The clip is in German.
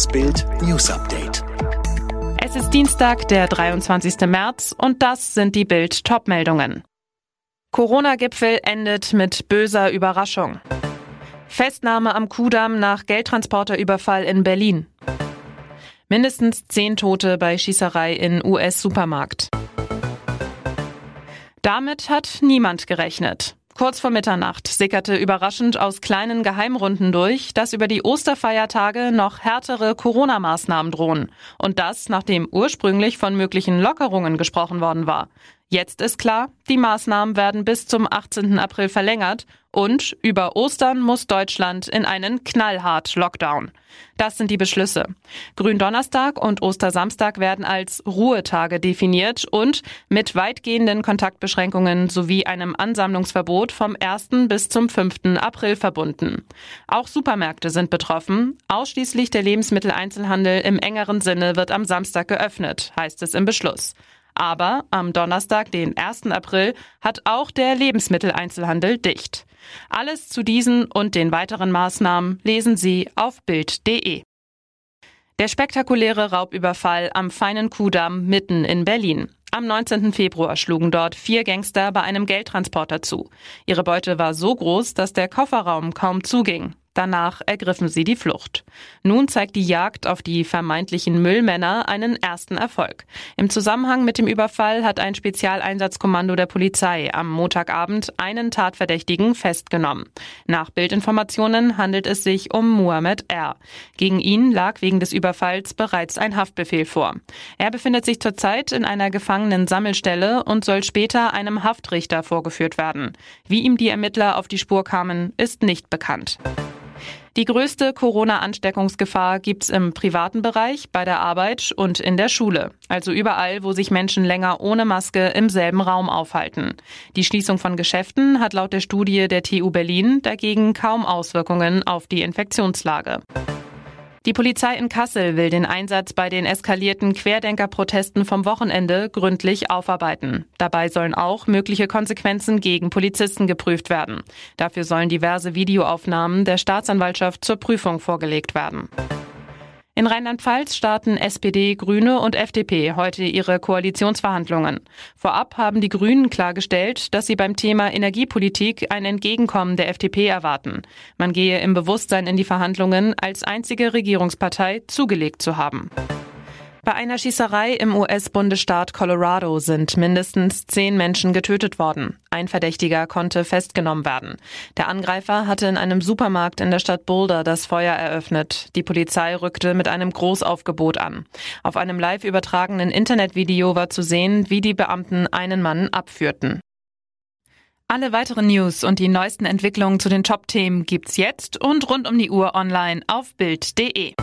Das Bild News Update. Es ist Dienstag, der 23. März und das sind die Bild Topmeldungen. Corona-Gipfel endet mit böser Überraschung. Festnahme am Kudamm nach Geldtransporterüberfall in Berlin. Mindestens zehn Tote bei Schießerei in US-Supermarkt. Damit hat niemand gerechnet. Kurz vor Mitternacht sickerte überraschend aus kleinen Geheimrunden durch, dass über die Osterfeiertage noch härtere Corona-Maßnahmen drohen. Und das, nachdem ursprünglich von möglichen Lockerungen gesprochen worden war. Jetzt ist klar, die Maßnahmen werden bis zum 18. April verlängert und über Ostern muss Deutschland in einen knallhart Lockdown. Das sind die Beschlüsse. Gründonnerstag und Ostersamstag werden als Ruhetage definiert und mit weitgehenden Kontaktbeschränkungen sowie einem Ansammlungsverbot vom 1. bis zum 5. April verbunden. Auch Supermärkte sind betroffen. Ausschließlich der Lebensmitteleinzelhandel im engeren Sinne wird am Samstag geöffnet, heißt es im Beschluss. Aber am Donnerstag, den 1. April, hat auch der Lebensmitteleinzelhandel dicht. Alles zu diesen und den weiteren Maßnahmen lesen Sie auf Bild.de. Der spektakuläre Raubüberfall am feinen Kudamm mitten in Berlin. Am 19. Februar schlugen dort vier Gangster bei einem Geldtransporter zu. Ihre Beute war so groß, dass der Kofferraum kaum zuging. Danach ergriffen sie die Flucht. Nun zeigt die Jagd auf die vermeintlichen Müllmänner einen ersten Erfolg. Im Zusammenhang mit dem Überfall hat ein Spezialeinsatzkommando der Polizei am Montagabend einen Tatverdächtigen festgenommen. Nach Bildinformationen handelt es sich um Muhammad R. Gegen ihn lag wegen des Überfalls bereits ein Haftbefehl vor. Er befindet sich zurzeit in einer Gefangenen-Sammelstelle und soll später einem Haftrichter vorgeführt werden. Wie ihm die Ermittler auf die Spur kamen, ist nicht bekannt. Die größte Corona-Ansteckungsgefahr gibt's im privaten Bereich, bei der Arbeit und in der Schule. Also überall, wo sich Menschen länger ohne Maske im selben Raum aufhalten. Die Schließung von Geschäften hat laut der Studie der TU Berlin dagegen kaum Auswirkungen auf die Infektionslage. Die Polizei in Kassel will den Einsatz bei den eskalierten Querdenkerprotesten vom Wochenende gründlich aufarbeiten. Dabei sollen auch mögliche Konsequenzen gegen Polizisten geprüft werden. Dafür sollen diverse Videoaufnahmen der Staatsanwaltschaft zur Prüfung vorgelegt werden. In Rheinland-Pfalz starten SPD, Grüne und FDP heute ihre Koalitionsverhandlungen. Vorab haben die Grünen klargestellt, dass sie beim Thema Energiepolitik ein Entgegenkommen der FDP erwarten. Man gehe im Bewusstsein in die Verhandlungen, als einzige Regierungspartei zugelegt zu haben. Bei einer Schießerei im US-Bundesstaat Colorado sind mindestens zehn Menschen getötet worden. Ein Verdächtiger konnte festgenommen werden. Der Angreifer hatte in einem Supermarkt in der Stadt Boulder das Feuer eröffnet. Die Polizei rückte mit einem Großaufgebot an. Auf einem live übertragenen Internetvideo war zu sehen, wie die Beamten einen Mann abführten. Alle weiteren News und die neuesten Entwicklungen zu den Top-Themen gibt's jetzt und rund um die Uhr online auf Bild.de.